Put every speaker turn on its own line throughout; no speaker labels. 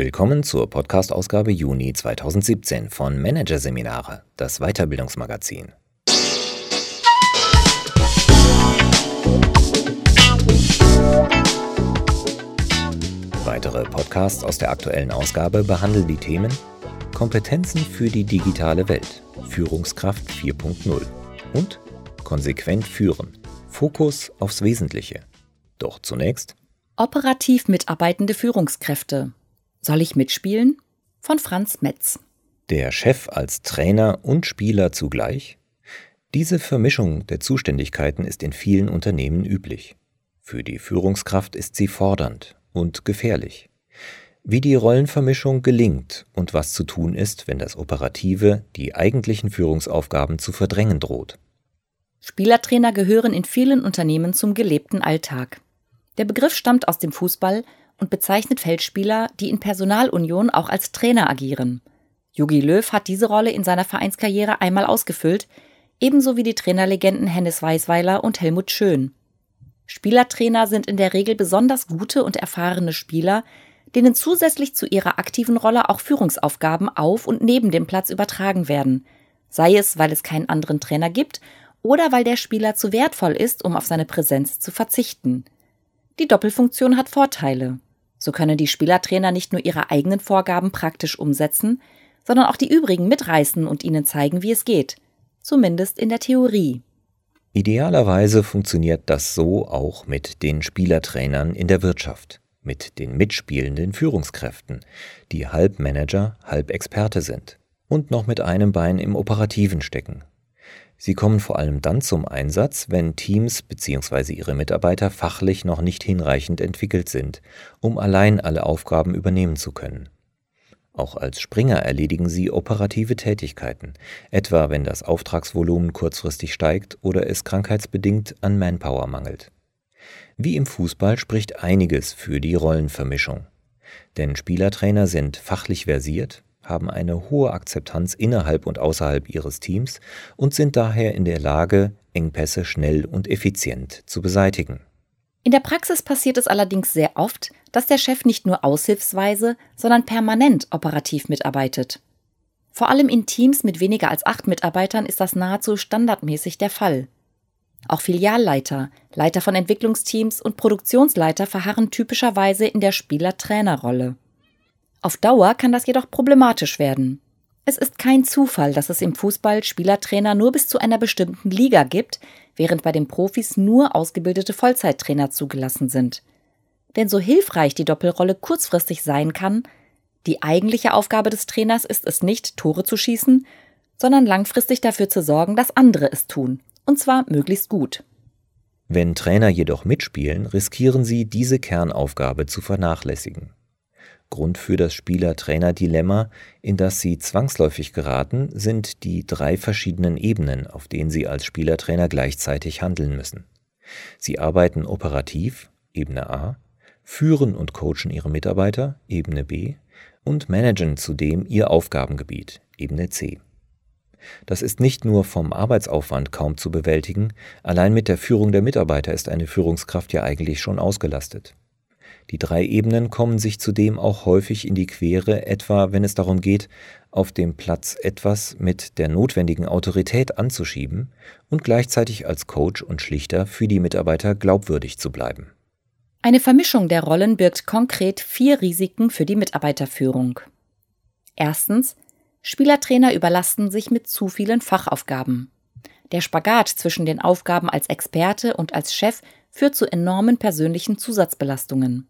Willkommen zur Podcast-Ausgabe Juni 2017 von Managerseminare, das Weiterbildungsmagazin. Weitere Podcasts aus der aktuellen Ausgabe behandeln die Themen Kompetenzen für die digitale Welt, Führungskraft 4.0 und Konsequent führen, Fokus aufs Wesentliche. Doch zunächst
Operativ mitarbeitende Führungskräfte, soll ich mitspielen? Von Franz Metz.
Der Chef als Trainer und Spieler zugleich? Diese Vermischung der Zuständigkeiten ist in vielen Unternehmen üblich. Für die Führungskraft ist sie fordernd und gefährlich. Wie die Rollenvermischung gelingt und was zu tun ist, wenn das Operative die eigentlichen Führungsaufgaben zu verdrängen droht.
Spielertrainer gehören in vielen Unternehmen zum gelebten Alltag. Der Begriff stammt aus dem Fußball und bezeichnet Feldspieler, die in Personalunion auch als Trainer agieren. Jogi Löw hat diese Rolle in seiner Vereinskarriere einmal ausgefüllt, ebenso wie die Trainerlegenden Hennes Weisweiler und Helmut Schön. Spielertrainer sind in der Regel besonders gute und erfahrene Spieler, denen zusätzlich zu ihrer aktiven Rolle auch Führungsaufgaben auf und neben dem Platz übertragen werden, sei es, weil es keinen anderen Trainer gibt oder weil der Spieler zu wertvoll ist, um auf seine Präsenz zu verzichten. Die Doppelfunktion hat Vorteile. So können die Spielertrainer nicht nur ihre eigenen Vorgaben praktisch umsetzen, sondern auch die übrigen mitreißen und ihnen zeigen, wie es geht. Zumindest in der Theorie.
Idealerweise funktioniert das so auch mit den Spielertrainern in der Wirtschaft, mit den mitspielenden Führungskräften, die halb Manager, halb Experte sind und noch mit einem Bein im Operativen stecken, Sie kommen vor allem dann zum Einsatz, wenn Teams bzw. ihre Mitarbeiter fachlich noch nicht hinreichend entwickelt sind, um allein alle Aufgaben übernehmen zu können. Auch als Springer erledigen sie operative Tätigkeiten, etwa wenn das Auftragsvolumen kurzfristig steigt oder es krankheitsbedingt an Manpower mangelt. Wie im Fußball spricht einiges für die Rollenvermischung. Denn Spielertrainer sind fachlich versiert, haben eine hohe Akzeptanz innerhalb und außerhalb ihres Teams und sind daher in der Lage, Engpässe schnell und effizient zu beseitigen.
In der Praxis passiert es allerdings sehr oft, dass der Chef nicht nur aushilfsweise, sondern permanent operativ mitarbeitet. Vor allem in Teams mit weniger als acht Mitarbeitern ist das nahezu standardmäßig der Fall. Auch Filialleiter, Leiter von Entwicklungsteams und Produktionsleiter verharren typischerweise in der Spieler-Trainer-Rolle. Auf Dauer kann das jedoch problematisch werden. Es ist kein Zufall, dass es im Fußball Spielertrainer nur bis zu einer bestimmten Liga gibt, während bei den Profis nur ausgebildete Vollzeittrainer zugelassen sind. Denn so hilfreich die Doppelrolle kurzfristig sein kann, die eigentliche Aufgabe des Trainers ist es nicht, Tore zu schießen, sondern langfristig dafür zu sorgen, dass andere es tun, und zwar möglichst gut.
Wenn Trainer jedoch mitspielen, riskieren sie, diese Kernaufgabe zu vernachlässigen. Grund für das Spieler-Trainer-Dilemma, in das sie zwangsläufig geraten, sind die drei verschiedenen Ebenen, auf denen sie als Spielertrainer gleichzeitig handeln müssen. Sie arbeiten operativ, Ebene A, führen und coachen ihre Mitarbeiter, Ebene B, und managen zudem ihr Aufgabengebiet, Ebene C. Das ist nicht nur vom Arbeitsaufwand kaum zu bewältigen, allein mit der Führung der Mitarbeiter ist eine Führungskraft ja eigentlich schon ausgelastet. Die drei Ebenen kommen sich zudem auch häufig in die Quere, etwa wenn es darum geht, auf dem Platz etwas mit der notwendigen Autorität anzuschieben und gleichzeitig als Coach und Schlichter für die Mitarbeiter glaubwürdig zu bleiben.
Eine Vermischung der Rollen birgt konkret vier Risiken für die Mitarbeiterführung. Erstens, Spielertrainer überlasten sich mit zu vielen Fachaufgaben. Der Spagat zwischen den Aufgaben als Experte und als Chef führt zu enormen persönlichen Zusatzbelastungen.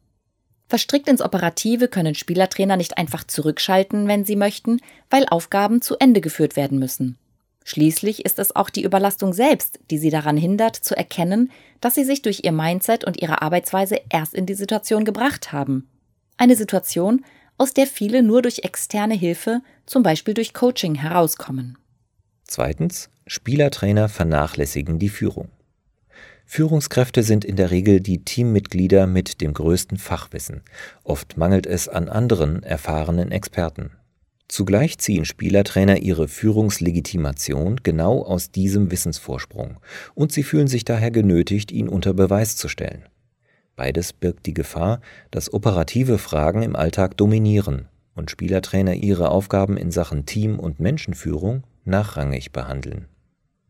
Verstrickt ins Operative können Spielertrainer nicht einfach zurückschalten, wenn sie möchten, weil Aufgaben zu Ende geführt werden müssen. Schließlich ist es auch die Überlastung selbst, die sie daran hindert, zu erkennen, dass sie sich durch ihr Mindset und ihre Arbeitsweise erst in die Situation gebracht haben. Eine Situation, aus der viele nur durch externe Hilfe, zum Beispiel durch Coaching, herauskommen.
Zweitens, Spielertrainer vernachlässigen die Führung. Führungskräfte sind in der Regel die Teammitglieder mit dem größten Fachwissen. Oft mangelt es an anderen erfahrenen Experten. Zugleich ziehen Spielertrainer ihre Führungslegitimation genau aus diesem Wissensvorsprung und sie fühlen sich daher genötigt, ihn unter Beweis zu stellen. Beides birgt die Gefahr, dass operative Fragen im Alltag dominieren und Spielertrainer ihre Aufgaben in Sachen Team- und Menschenführung nachrangig behandeln.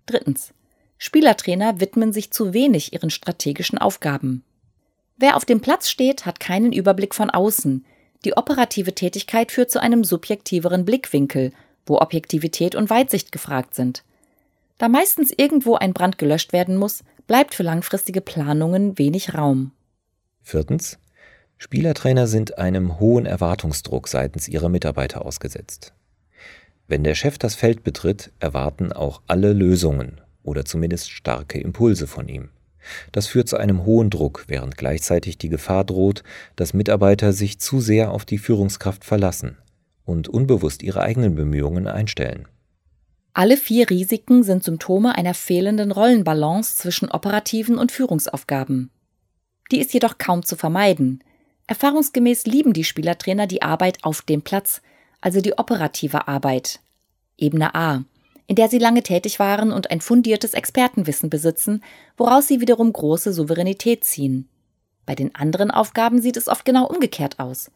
Drittens. Spielertrainer widmen sich zu wenig ihren strategischen Aufgaben. Wer auf dem Platz steht, hat keinen Überblick von außen. Die operative Tätigkeit führt zu einem subjektiveren Blickwinkel, wo Objektivität und Weitsicht gefragt sind. Da meistens irgendwo ein Brand gelöscht werden muss, bleibt für langfristige Planungen wenig Raum.
Viertens. Spielertrainer sind einem hohen Erwartungsdruck seitens ihrer Mitarbeiter ausgesetzt. Wenn der Chef das Feld betritt, erwarten auch alle Lösungen oder zumindest starke Impulse von ihm. Das führt zu einem hohen Druck, während gleichzeitig die Gefahr droht, dass Mitarbeiter sich zu sehr auf die Führungskraft verlassen und unbewusst ihre eigenen Bemühungen einstellen.
Alle vier Risiken sind Symptome einer fehlenden Rollenbalance zwischen operativen und Führungsaufgaben. Die ist jedoch kaum zu vermeiden. Erfahrungsgemäß lieben die Spielertrainer die Arbeit auf dem Platz, also die operative Arbeit. Ebene A, in der sie lange tätig waren und ein fundiertes Expertenwissen besitzen, woraus sie wiederum große Souveränität ziehen. Bei den anderen Aufgaben sieht es oft genau umgekehrt aus.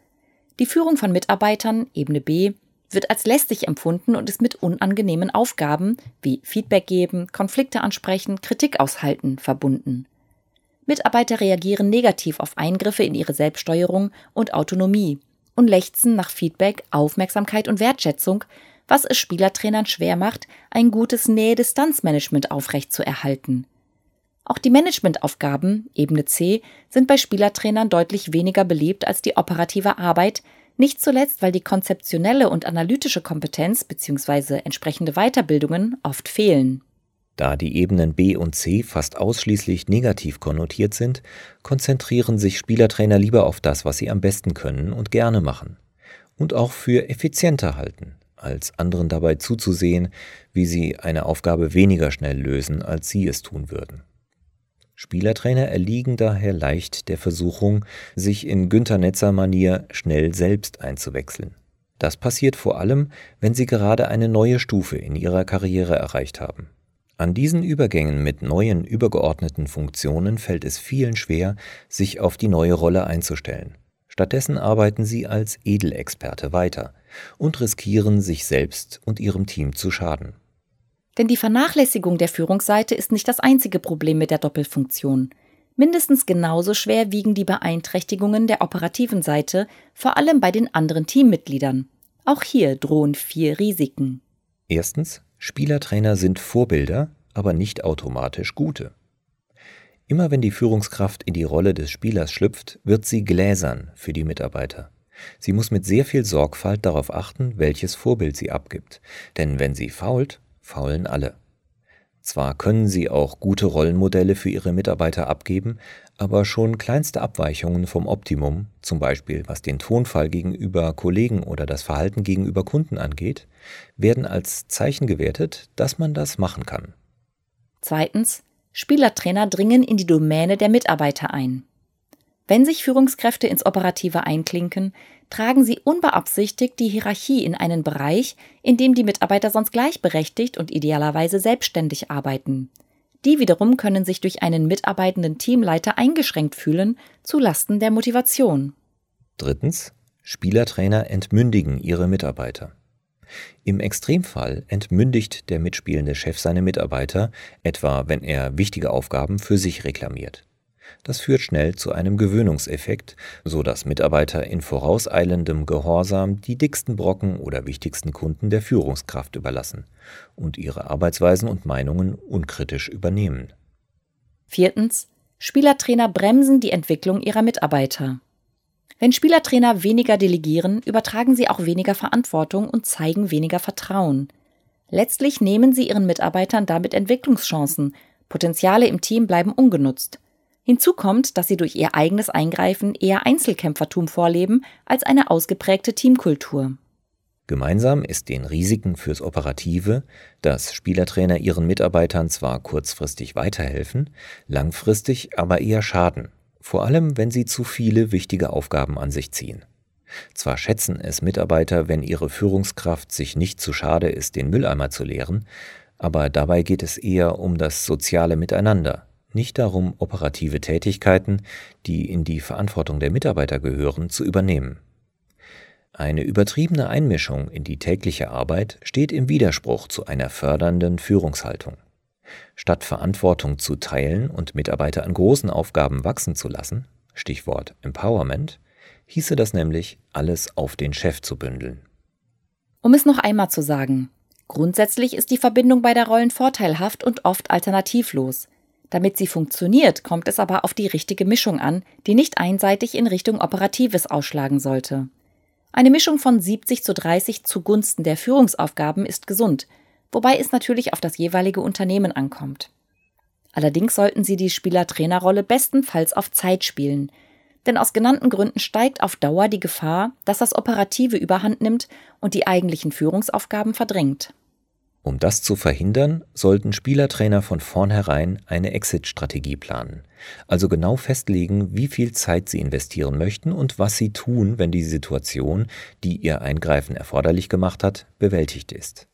Die Führung von Mitarbeitern, Ebene B, wird als lästig empfunden und ist mit unangenehmen Aufgaben wie Feedback geben, Konflikte ansprechen, Kritik aushalten verbunden. Mitarbeiter reagieren negativ auf Eingriffe in ihre Selbststeuerung und Autonomie und lechzen nach Feedback, Aufmerksamkeit und Wertschätzung, was es Spielertrainern schwer macht, ein gutes Nähe-Distanz-Management aufrechtzuerhalten. Auch die Managementaufgaben, Ebene C, sind bei Spielertrainern deutlich weniger beliebt als die operative Arbeit, nicht zuletzt, weil die konzeptionelle und analytische Kompetenz bzw. entsprechende Weiterbildungen oft fehlen.
Da die Ebenen B und C fast ausschließlich negativ konnotiert sind, konzentrieren sich Spielertrainer lieber auf das, was sie am besten können und gerne machen. Und auch für effizienter halten, als anderen dabei zuzusehen, wie sie eine Aufgabe weniger schnell lösen, als sie es tun würden. Spielertrainer erliegen daher leicht der Versuchung, sich in Günter Netzer Manier schnell selbst einzuwechseln. Das passiert vor allem, wenn sie gerade eine neue Stufe in ihrer Karriere erreicht haben. An diesen Übergängen mit neuen übergeordneten Funktionen fällt es vielen schwer, sich auf die neue Rolle einzustellen. Stattdessen arbeiten sie als Edelexperte weiter und riskieren, sich selbst und ihrem Team zu schaden.
Denn die Vernachlässigung der Führungsseite ist nicht das einzige Problem mit der Doppelfunktion. Mindestens genauso schwer wiegen die Beeinträchtigungen der operativen Seite, vor allem bei den anderen Teammitgliedern. Auch hier drohen vier Risiken.
Erstens, Spielertrainer sind Vorbilder, aber nicht automatisch gute. Immer wenn die Führungskraft in die Rolle des Spielers schlüpft, wird sie gläsern für die Mitarbeiter. Sie muss mit sehr viel Sorgfalt darauf achten, welches Vorbild sie abgibt, denn wenn sie fault, faulen alle. Zwar können sie auch gute Rollenmodelle für ihre Mitarbeiter abgeben, aber schon kleinste Abweichungen vom Optimum, zum Beispiel was den Tonfall gegenüber Kollegen oder das Verhalten gegenüber Kunden angeht, werden als Zeichen gewertet, dass man das machen kann.
Zweitens. Spielertrainer dringen in die Domäne der Mitarbeiter ein. Wenn sich Führungskräfte ins Operative einklinken, tragen sie unbeabsichtigt die Hierarchie in einen Bereich, in dem die Mitarbeiter sonst gleichberechtigt und idealerweise selbstständig arbeiten. Die wiederum können sich durch einen mitarbeitenden Teamleiter eingeschränkt fühlen, zu Lasten der Motivation.
Drittens. Spielertrainer entmündigen ihre Mitarbeiter. Im Extremfall entmündigt der mitspielende Chef seine Mitarbeiter, etwa wenn er wichtige Aufgaben für sich reklamiert. Das führt schnell zu einem Gewöhnungseffekt, so dass Mitarbeiter in vorauseilendem Gehorsam die dicksten Brocken oder wichtigsten Kunden der Führungskraft überlassen und ihre Arbeitsweisen und Meinungen unkritisch übernehmen.
Viertens. Spielertrainer bremsen die Entwicklung ihrer Mitarbeiter. Wenn Spielertrainer weniger delegieren, übertragen sie auch weniger Verantwortung und zeigen weniger Vertrauen. Letztlich nehmen sie ihren Mitarbeitern damit Entwicklungschancen, Potenziale im Team bleiben ungenutzt. Hinzu kommt, dass sie durch ihr eigenes Eingreifen eher Einzelkämpfertum vorleben als eine ausgeprägte Teamkultur.
Gemeinsam ist den Risiken fürs Operative, dass Spielertrainer ihren Mitarbeitern zwar kurzfristig weiterhelfen, langfristig aber eher schaden, vor allem wenn sie zu viele wichtige Aufgaben an sich ziehen. Zwar schätzen es Mitarbeiter, wenn ihre Führungskraft sich nicht zu schade ist, den Mülleimer zu leeren, aber dabei geht es eher um das soziale Miteinander, nicht darum, operative Tätigkeiten, die in die Verantwortung der Mitarbeiter gehören, zu übernehmen. Eine übertriebene Einmischung in die tägliche Arbeit steht im Widerspruch zu einer fördernden Führungshaltung. Statt Verantwortung zu teilen und Mitarbeiter an großen Aufgaben wachsen zu lassen, Stichwort Empowerment, hieße das nämlich, alles auf den Chef zu bündeln.
Um es noch einmal zu sagen, grundsätzlich ist die Verbindung beider Rollen vorteilhaft und oft alternativlos. Damit sie funktioniert, kommt es aber auf die richtige Mischung an, die nicht einseitig in Richtung Operatives ausschlagen sollte. Eine Mischung von 70 zu 30 zugunsten der Führungsaufgaben ist gesund, wobei es natürlich auf das jeweilige Unternehmen ankommt. Allerdings sollten Sie die Spieler-Trainer-Rolle bestenfalls auf Zeit spielen, denn aus genannten Gründen steigt auf Dauer die Gefahr, dass das Operative überhand nimmt und die eigentlichen Führungsaufgaben verdrängt.
Um das zu verhindern, sollten Spielertrainer von vornherein eine Exit-Strategie planen, also genau festlegen, wie viel Zeit sie investieren möchten und was sie tun, wenn die Situation, die ihr Eingreifen erforderlich gemacht hat, bewältigt ist.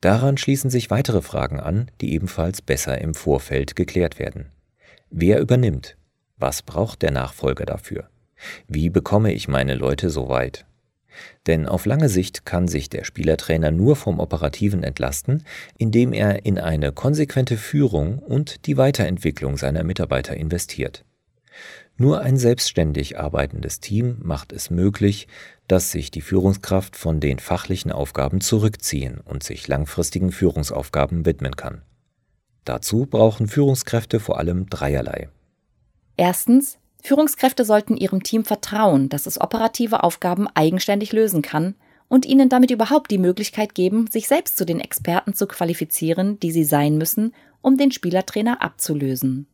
Daran schließen sich weitere Fragen an, die ebenfalls besser im Vorfeld geklärt werden. Wer übernimmt? Was braucht der Nachfolger dafür? Wie bekomme ich meine Leute so weit? Denn auf lange Sicht kann sich der Spielertrainer nur vom Operativen entlasten, indem er in eine konsequente Führung und die Weiterentwicklung seiner Mitarbeiter investiert. Nur ein selbstständig arbeitendes Team macht es möglich, dass sich die Führungskraft von den fachlichen Aufgaben zurückziehen und sich langfristigen Führungsaufgaben widmen kann. Dazu brauchen Führungskräfte vor allem dreierlei.
Erstens Führungskräfte sollten ihrem Team vertrauen, dass es operative Aufgaben eigenständig lösen kann und ihnen damit überhaupt die Möglichkeit geben, sich selbst zu den Experten zu qualifizieren, die sie sein müssen, um den Spielertrainer abzulösen.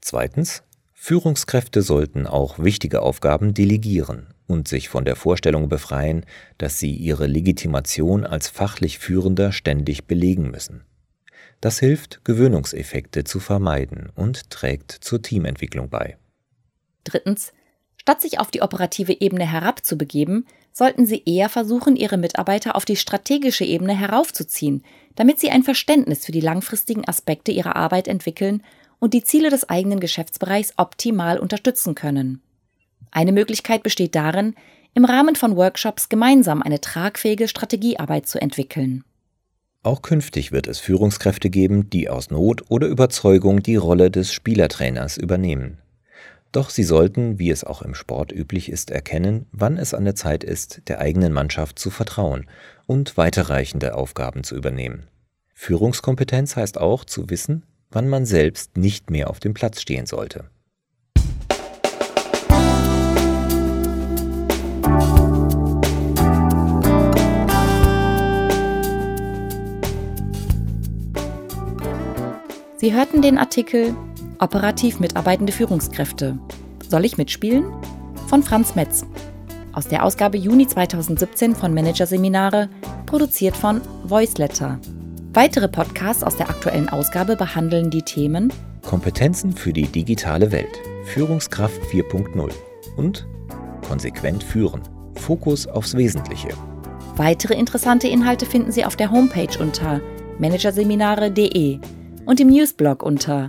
Zweitens. Führungskräfte sollten auch wichtige Aufgaben delegieren und sich von der Vorstellung befreien, dass sie ihre Legitimation als fachlich Führender ständig belegen müssen. Das hilft, Gewöhnungseffekte zu vermeiden und trägt zur Teamentwicklung bei.
Drittens. Statt sich auf die operative Ebene herabzubegeben, sollten Sie eher versuchen, Ihre Mitarbeiter auf die strategische Ebene heraufzuziehen, damit sie ein Verständnis für die langfristigen Aspekte ihrer Arbeit entwickeln und die Ziele des eigenen Geschäftsbereichs optimal unterstützen können. Eine Möglichkeit besteht darin, im Rahmen von Workshops gemeinsam eine tragfähige Strategiearbeit zu entwickeln.
Auch künftig wird es Führungskräfte geben, die aus Not oder Überzeugung die Rolle des Spielertrainers übernehmen. Doch sie sollten, wie es auch im Sport üblich ist, erkennen, wann es an der Zeit ist, der eigenen Mannschaft zu vertrauen und weiterreichende Aufgaben zu übernehmen. Führungskompetenz heißt auch zu wissen, wann man selbst nicht mehr auf dem Platz stehen sollte.
Sie hörten den Artikel Operativ mitarbeitende Führungskräfte. Soll ich mitspielen? Von Franz Metz. Aus der Ausgabe Juni 2017 von Managerseminare, produziert von Voiceletter. Weitere Podcasts aus der aktuellen Ausgabe behandeln die Themen
Kompetenzen für die digitale Welt, Führungskraft 4.0 und Konsequent führen, Fokus aufs Wesentliche.
Weitere interessante Inhalte finden Sie auf der Homepage unter managerseminare.de und im Newsblog unter